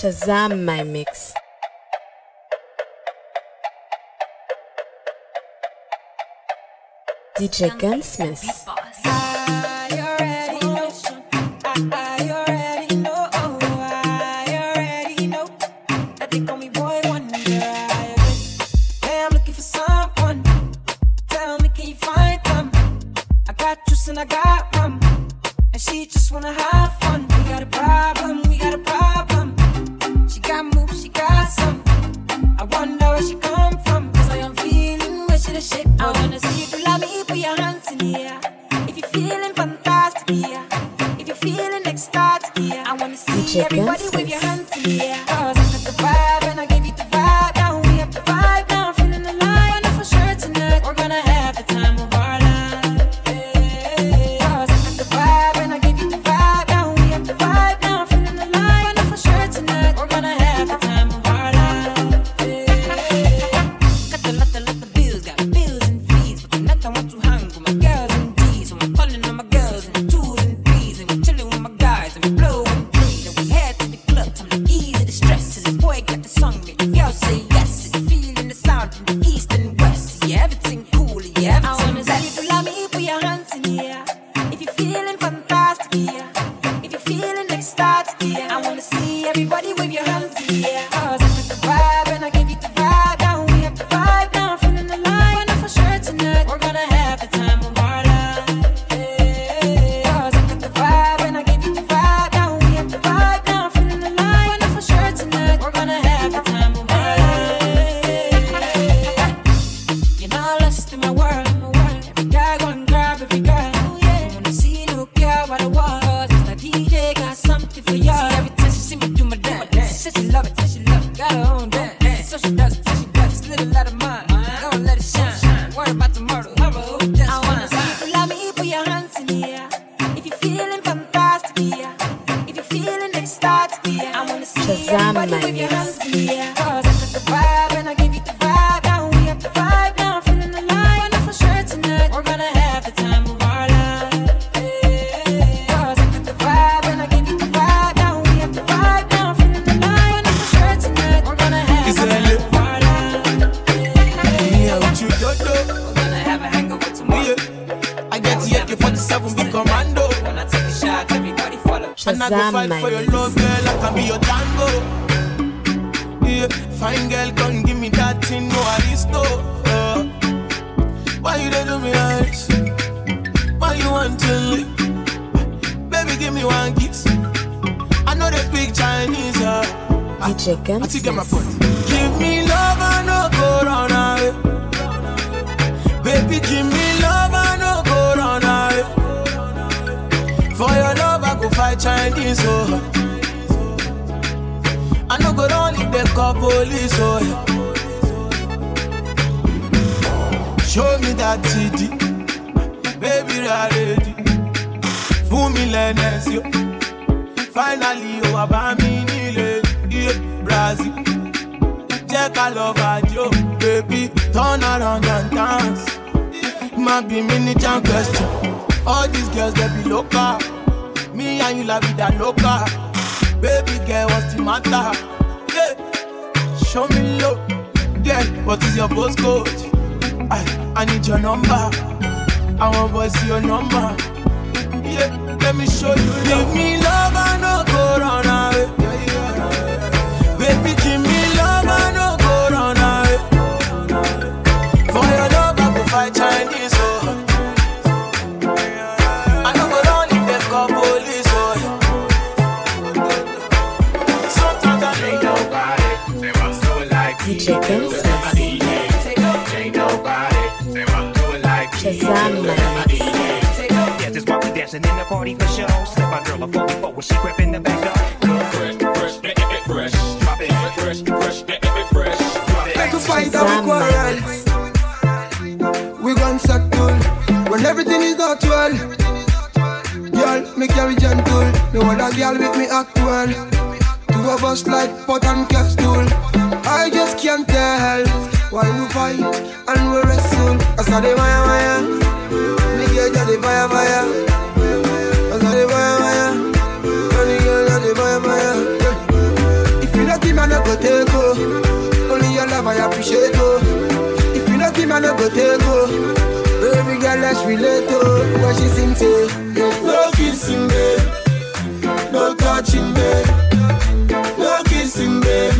Shazam my mix. DJ Gunsmith. AK-47 big commando. I take a shot, everybody follow. And I go fight for your love, girl. I can be your tango. Yeah, fine girl, come give me that thing, no aristo. Uh, why you dey do me? Why you want to? Baby, give me one kiss. I know they speak Chinese, uh. DJ I think get my Gunsmith. point. Give me love, I no go run away. Baby, give me love, For your love, I go fight Chinese, oh. I no go run if they call police, oh. Show me that TD, baby, ready. Fún mi lẹ́nẹ̀sì, oh. finally, oh, wá bá mi nílé, Brazil. Jẹ́ ká lọ fàájò, baby, turn around and dance. Má bí mi ní question, all these girls they be local. Me and you la vida loca. Baby girl, what's the matter? Yeah. Show me low, yeah, what is your postcode? I, I need your number, I want see your number. Yeah, let me show you. Give me love, I no go run away. Baby, give me love, I no go away. For your love, I go fight Chinese, dancing in the party for show. Slip my girl a 44 when she grip in the back door. fresh, fresh, fresh. Fresh, fresh, fresh. Fight and we quarrel. We gon' settle when everything is not well. Girl, me carry gentle. No other girl with me act well. Two of us like pot and capsule. I just can't tell why we fight and we wrestle. I saw the wire wire. Me get the fire fire got it fire, fire. Only you got fire, fire. If you not him, I go take oh. Only your love I appreciate oh. If you not man, I not go take oh. Baby girl, let's relate oh. What she sing to? No kissing, babe. No touching, babe. No kissing, babe.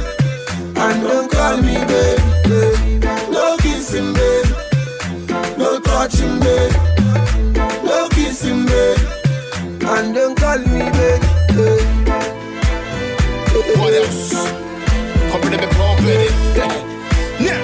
And don't call me, babe. No kissing, babe. No touching, babe. What else? Company me pump it. Yeah.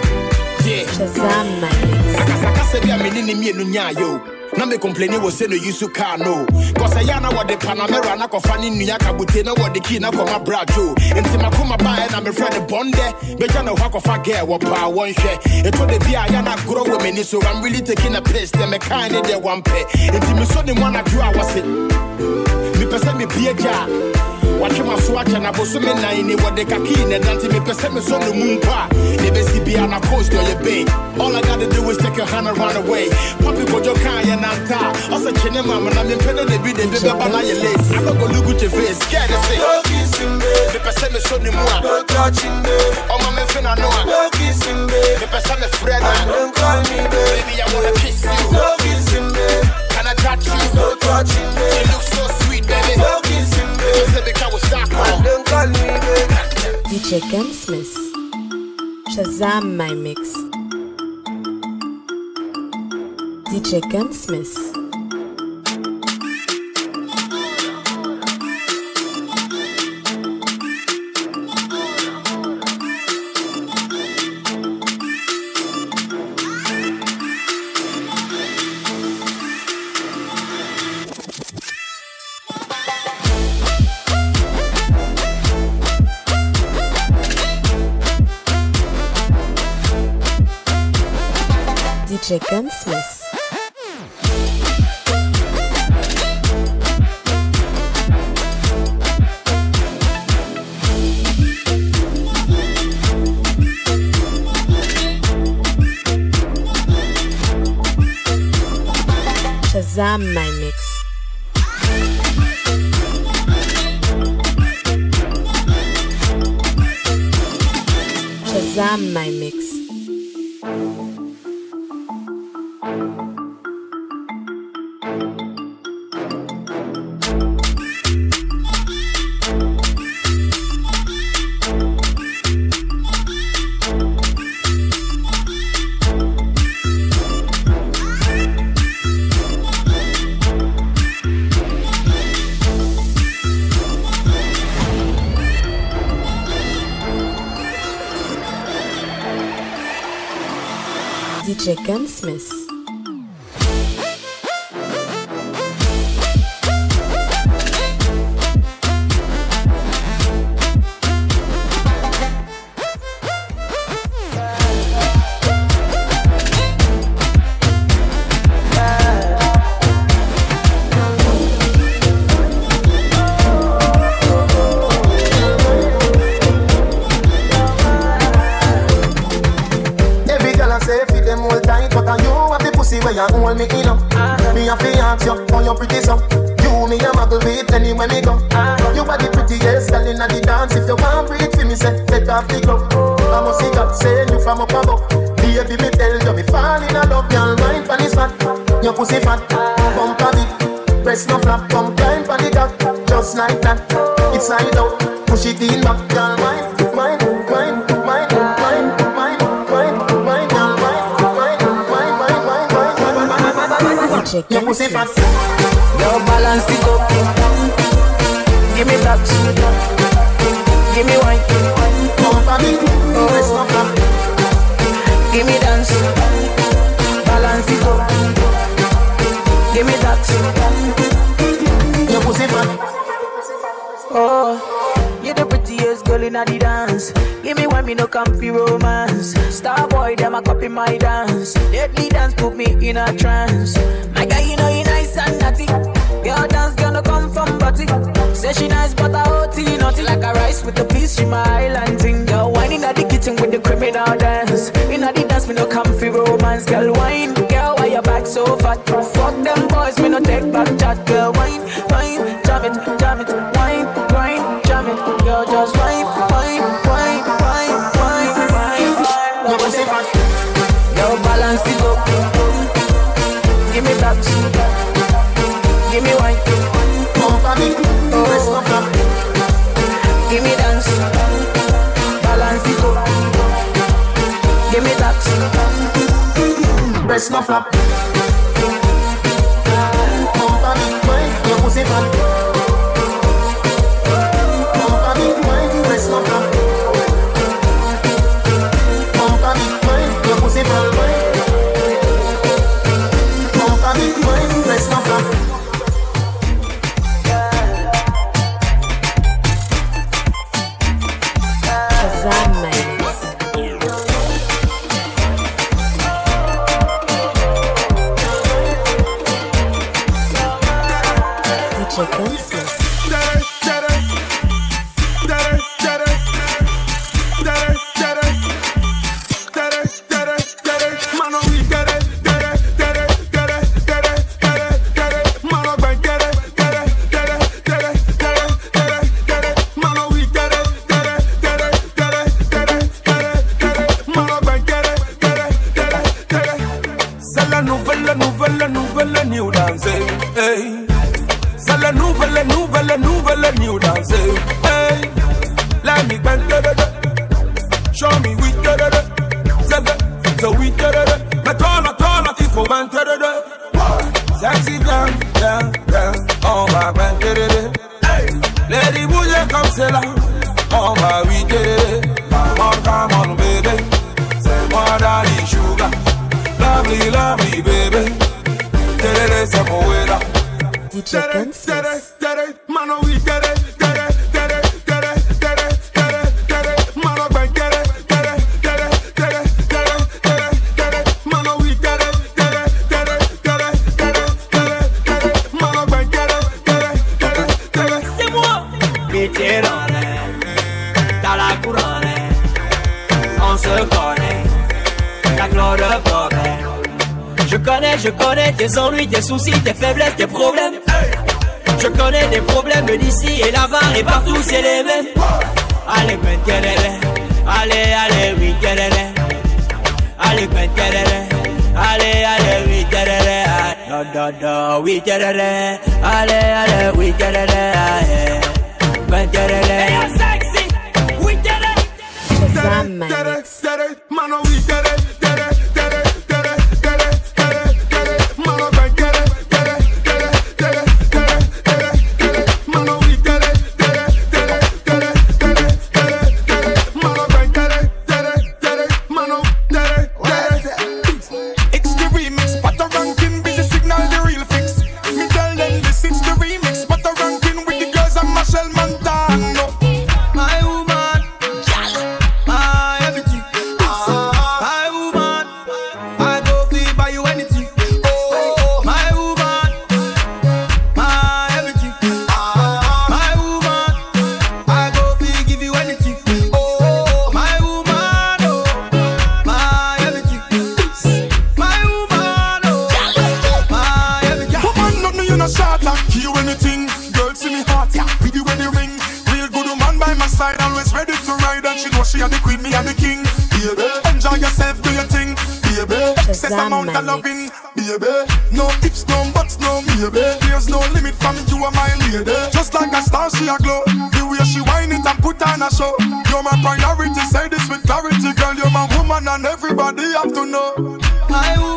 Yeah. Shazam my mix. akasakasa bi a mene ne mmienu na me complaini wɔ sɛ no yusu kaa no kɔsɛ yɛ na wɔde panamera na kɔfa ne nnua kabute na wɔde kii na kɔma bradwo enti makoma baɛ na mefrɛ ne bɔndɛ bɛgya ne hɔ akɔfa gɛ wɔ paa wɔnhwɛ ɛtɔ da bi a yɛ na agorɔ wɔ m'ani so I'm really taking a piss dɛ mekae ne deɛ wampɛ enti mesɔ ne mu anadwo a wɔse mepɛ sɛ mebie gya a watwe ma so akyɛ na bosome nan ni wɔde kakii ne dante mepɛ sɛ mesɔ no mu mpo a ne bɛsi bia na coast ɔyɛ bay all I gotta do is take your hand and run away. Papi kɔdwo kaa yɛ nanta a ɔsɛ kye ne mam na mempɛ no da bi de bi bɛba na yɛ late I don't go look at your face scared to say No kissing, babe. mepɛ sɛ mesɔ ne mu a No touching, babe. ɔma memfe na no a No kissing, babe. mepɛ sɛ mefrɛ no And a don't call me baby I wanna DJ Gunsmith. Shazam my mix. DJ Gunsmith. DJ Gunsmith. Shazam my mix. Shazam my mix. DJ Gunsmith. your pussy fat, bump on it. Press no flap, come climb for the top. just like that. It's slide out, push it in back, girl. Wine, wine, wine, wine, wine, wine, wine, wine. Wine, wine, wine, wine, wine, wine, wine. Your balance it up. Give me that. Give me wine. Bump on it, press. Give me dance. Balance it up. Give me that. Your pussy fat. Oh, you're the prettiest girl in the dance. Give me one, me no comfy romance. Star boy, them a copy my dance. Deadly dance put me in a trance. My guy, you know you nice and naughty. Your dance gonna come from body. Say she nice, but I OT naughty like a rice with a piece. She my island thing. so fat. Fuck them boys, me no take back chat. Girl, wine, wine, jam it, jam it, wine, grind, jam it. Girl, just wine, wine, wine, wine, wine, wine. No say fat. Girl, balance it up. Give me that. Give me wine. Pump on it. Rest of. Give me dance. Balance it up. Give me that. Rest of. Never Je connais des problèmes d'ici et là-bas et partout c'est les mêmes. Allez, ben, Allez, allez, oui, tereré. Allez, ben, Allez, allez, oui, tereré. Da, da, da, oui. Allez, allez, oui, tereré. Ben, tereré. Hey, sexy. Oui, tereré. Tereré, tereré, mano, oui, tereré. baby. No ifs, no buts, no maybe. There's no limit for me, you are my lady. Just like a star, she a glow. The way she wind it and put on a show. You're my priority, say this with clarity, girl. You're my woman and everybody have to know. I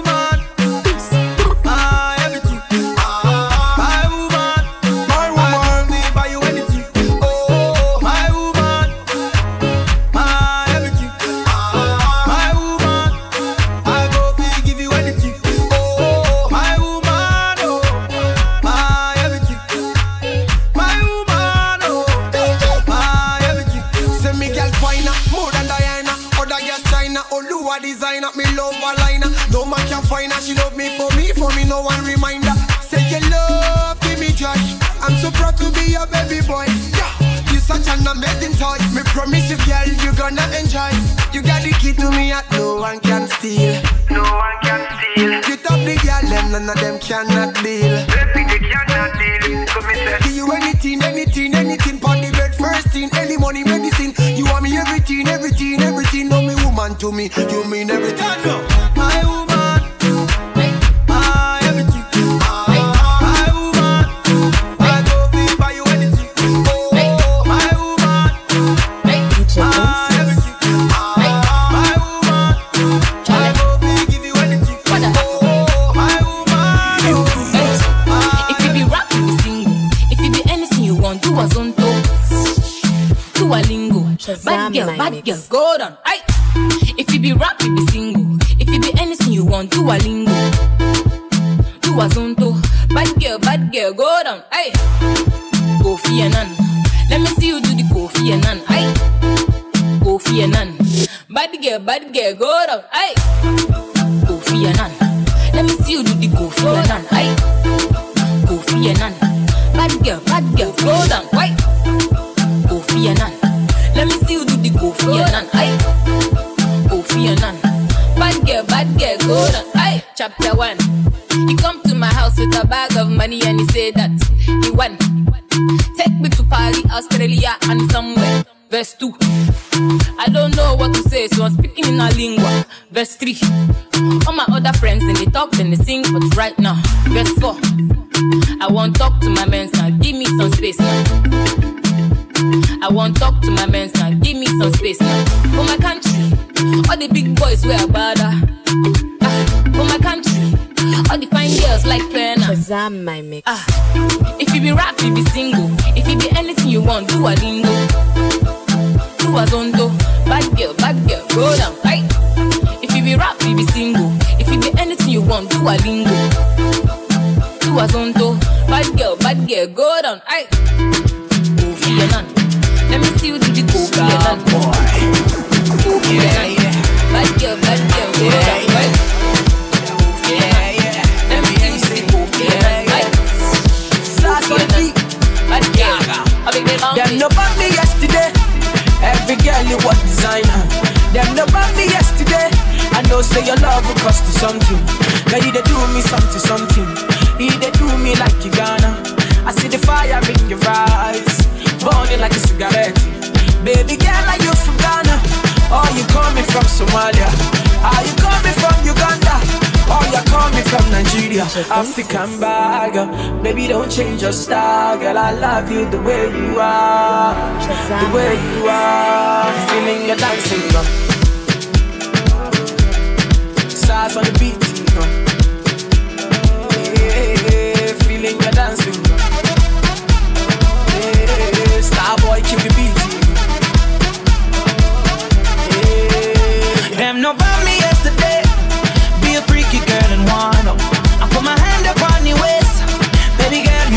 You mean everything. I know. Girl, go down. Aye. Kofi Annan. Let me see you do the Kofi Annan. Aye. Kofi Annan. Bad girl, bad girl, go down. Aye. Chapter one. He come to my house with a bag of money and he say that he want take me to Paris, Australia, and somewhere. Verse two. I don't know what to say, so I'm speaking in a lingua. Verse three. All my other friends, then they talk, then they sing, but right now, verse four. I want talk to my men now, give me some space now. I want talk to my men now, give me some space now. For my country, all the big boys wear bada. Ah, for my country, all the fine girls like Pena. Shazam my mix. Ah, if you be rap, you be single. If you be anything you want, do a lingo. Do a zondo. Bad girl, bad girl, go down, right? If you be rap, you be single. If you be anything you want, do a lingo. Do a zondo. Bad girl, bad girl, go down, right? Kofi Annan. Let me see you do the Kofi Annan. Kofi Annan. Bad girl, bad girl, go down, right? Yeah, yeah. Let me see you do the Kofi Annan, right? Start on. Bad girl. Them Them no bought me yesterday. Every girl you want designer. Them no bought me yesterday. I know say your love will cost you something. You they do me something, something. You they do me like you gonna. I see the fire in your eyes, burning like a cigarette. Baby girl, are you from Ghana? Or you coming from Somalia? Are you coming from Uganda? Or you coming from Nigeria? African bag, baby don't change your style, girl. I love you the way you are, the way you are. Feeling your dancing, girl. Stars on the beat, girl. Yeah,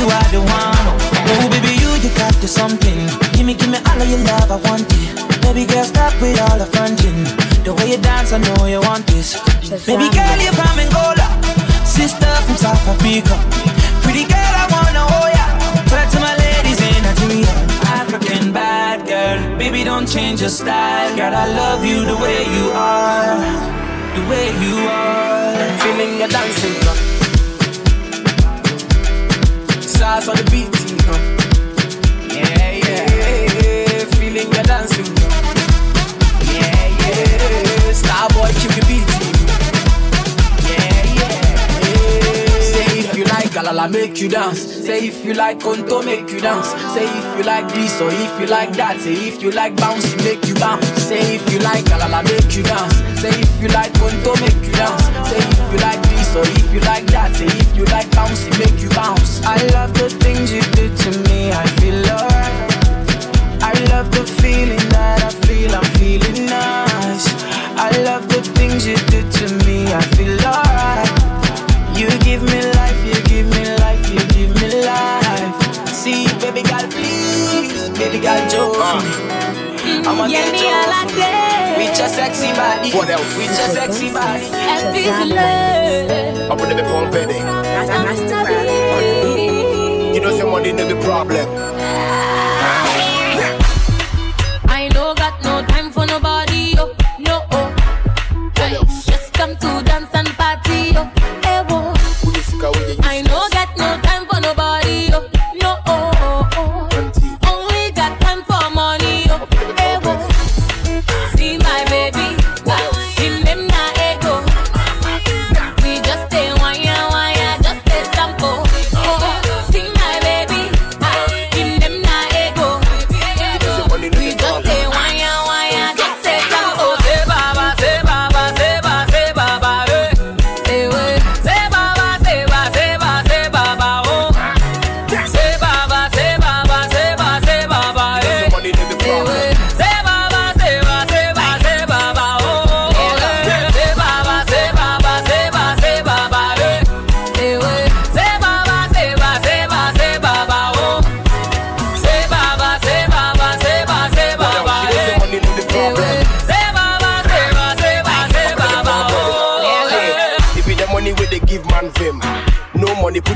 you are the one. Oh, baby, you, you got the something. Give me, give me all of your love, I want it. Baby girl, stop with all the fronting. The way you dance, I know you want this. Baby girl, you from Angola. Sister from South Africa. Pretty girl, I wanna oh, hold ya. Talk to my ladies in Nigeria. African bad girl. Baby, don't change your style. Girl, I love you the way you are. The way you are. Feeling your dancing, Stars on the beat, girl. Yeah, yeah. Feeling your dancing, girl. Yeah, yeah. Star boy, keep the beat. Yeah, yeah. Say if you like galala, make you dance. Say if you like conto, make you dance. Say if you like this or if you like that. Say if you like bouncy, make you bounce. Say if you like galala, make you dance. Say if you like conto, make you dance. Say if you like or if you like that. If you like bouncy, make you bounce. I love the things you do to me. I feel alright. I love the feeling that I feel. I'm feeling nice. I love the things you do to me. I feel alright. You give me life, you give me life, you give me life. See, baby girl, please, baby joke for me. I'ma Yeah, get me joke all for I me. say. With your sexy body, What else? with your sexy body. And this love. I'm gonna be called Betty. You know, say money no be problem.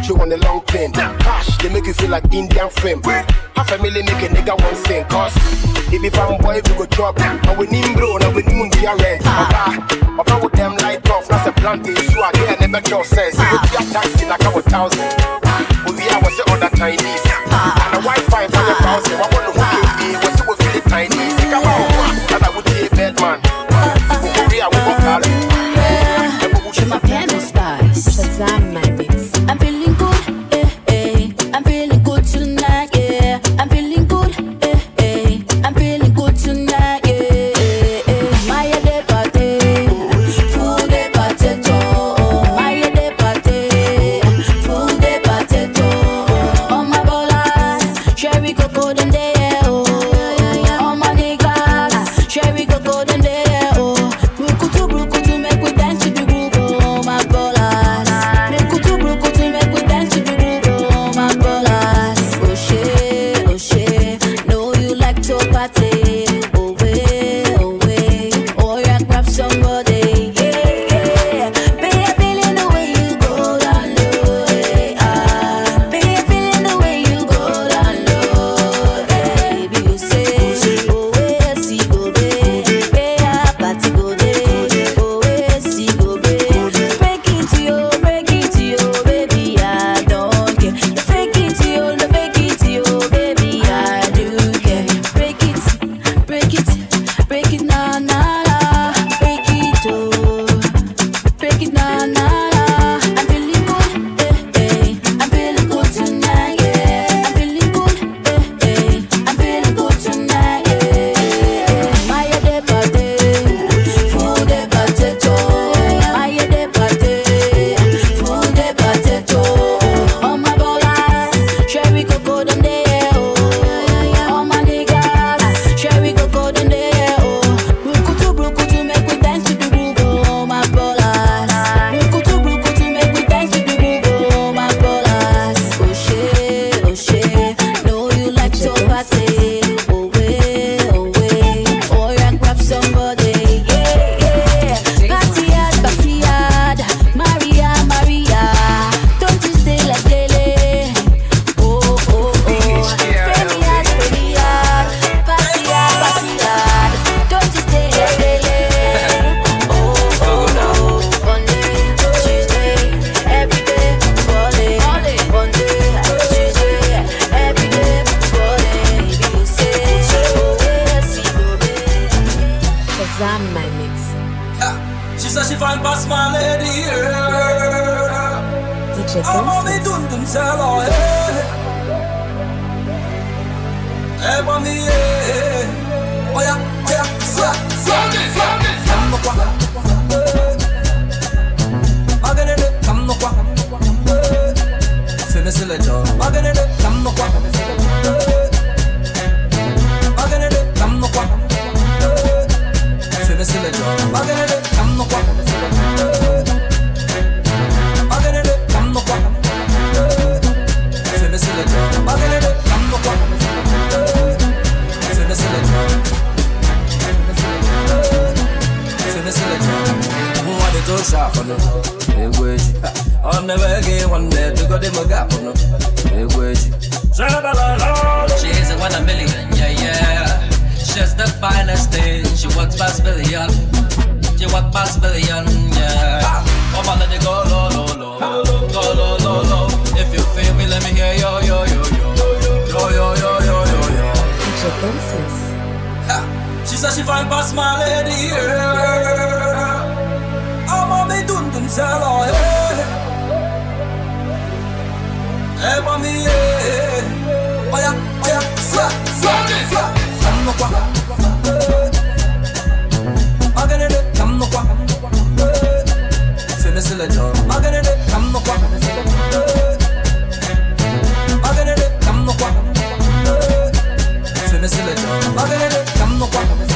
You on a long plane. Cash, they make you feel like Indian fame. Half a million make a nigga one thing. Cause if you found boy, we go chop. Now we need bro, now we need the rent. Opa, opa with them light off. That's a plant issue. I get never make sense. You be a taxi like a thousand. We are what's the other Chinese. And the Wi-Fi for the browser. I want to hook it? What's it with the Chinese? Think about Hey mami yeah Oh yeah yeah Swa swa swa Come no kwa Magane de come no Fais me c'est le job Magane de come no kwa Magane de come no Fais me c'est le job Magane de come no kwa Moi de tout ça for no Egweji I'll never again one day to go to my gap for no Egweji She isn't one a million, yeah, yeah. She's the finest thing. She walks past billion. She walks past billion, yeah. Come on, let it go low, low, low. Ah. Go low, low, low. If you feel me, let me hear yo, yo, yo, yo. Yo, yo, yo, yo, yo, yo. DJ Gunsmith. She said she find past my lady, yeah. I'm on dun sell oh yeah. Hey mami yeah. Oh yeah, oh yeah, swa swa swa. Come no kwa. Magane de come no kwa. Fais me c'est le job. Magane de come no kwa. Magane de come no kwa. Fais me c'est le job. Magane de come no kwa.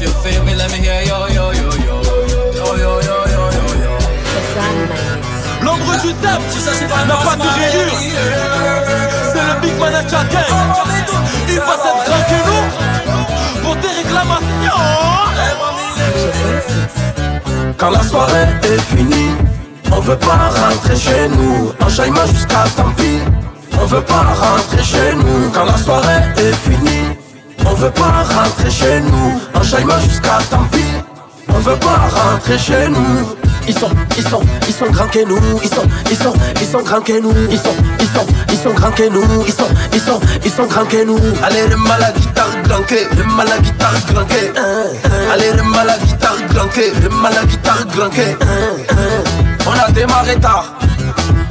If you feel me, let me hear yo, yo, yo, yo, yo, yo, yo, yo, yo, yo. L'ombre du sable n'a pas de rayures. C'est le Big Man à chacun. Il va s'être tranquille nous pour tes réclamations. Quand la soirée est finie, on veut pas rentrer chez nous. Enchaînement jusqu'à tant pis. On veut pas rentrer chez nous. Quand la soirée est finie, on veut pas rentrer chez nous. Enchaînement jusqu'à tant pis. On veut pas rentrer chez nous. Ils sont, ils sont, ils sont grands que nous. Ils sont, ils sont, ils sont grands que nous. Ils sont, ils sont, ils sont grands que nous. Ils sont, ils sont, ils sont grands que nous. Allez, le mal guitare grand que, le grand. Allez, le mal guitare grand que, le grand. On a démarré tard,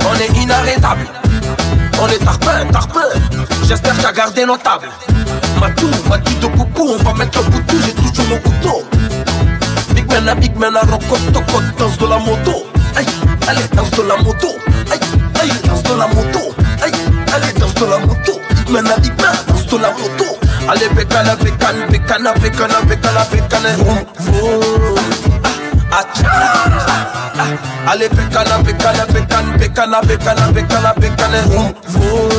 on est inarrêtable. On est tarpin, tarpin. J'espère que t'as gardé nos tables. Matou, Matou de coucou, on va mettre le couteau, j'ai toujours mon couteau. Big man, a big man, a rocotte, cote, danse de la moto. Aïe, allez, danse de la moto. Aïe, aïe, danse de la moto. Aïe, allez, danse de la moto. Big man, a big man, danse de la moto. Allez, bécane, bécane, bécane, bécane, bécane, bécane, vroom, vroom. Ah. Ah, Allez, bécane, bécane, bécane, bécane, bécane, bécane, bécane, vroom, vroom.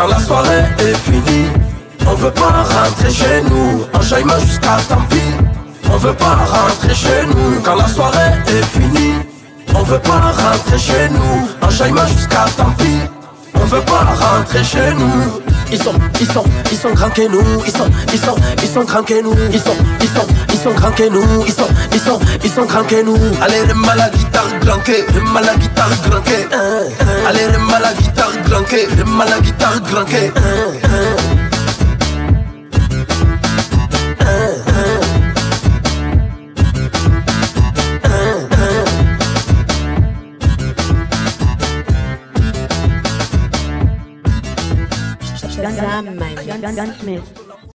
Quand la soirée est finie, on veut pas rentrer chez nous. Enchaînement jusqu'à tant pis. On veut pas rentrer chez nous. Quand la soirée est finie, on veut pas rentrer chez nous. Enchaînement jusqu'à tant pis. On veut pas rentrer chez nous. Ils sont, ils sont, ils sont grands que nous. Ils sont, ils sont, ils sont grands que nous. Ils sont, ils sont, ils sont grands que nous. Ils sont, ils sont, ils sont grands que nous. Allez, le mal à guitare grand que, le mal à guitare grand que. Allez, le mal à guitare grand que, le mal à guitare grand que. Jan, Jan, Jan Smith.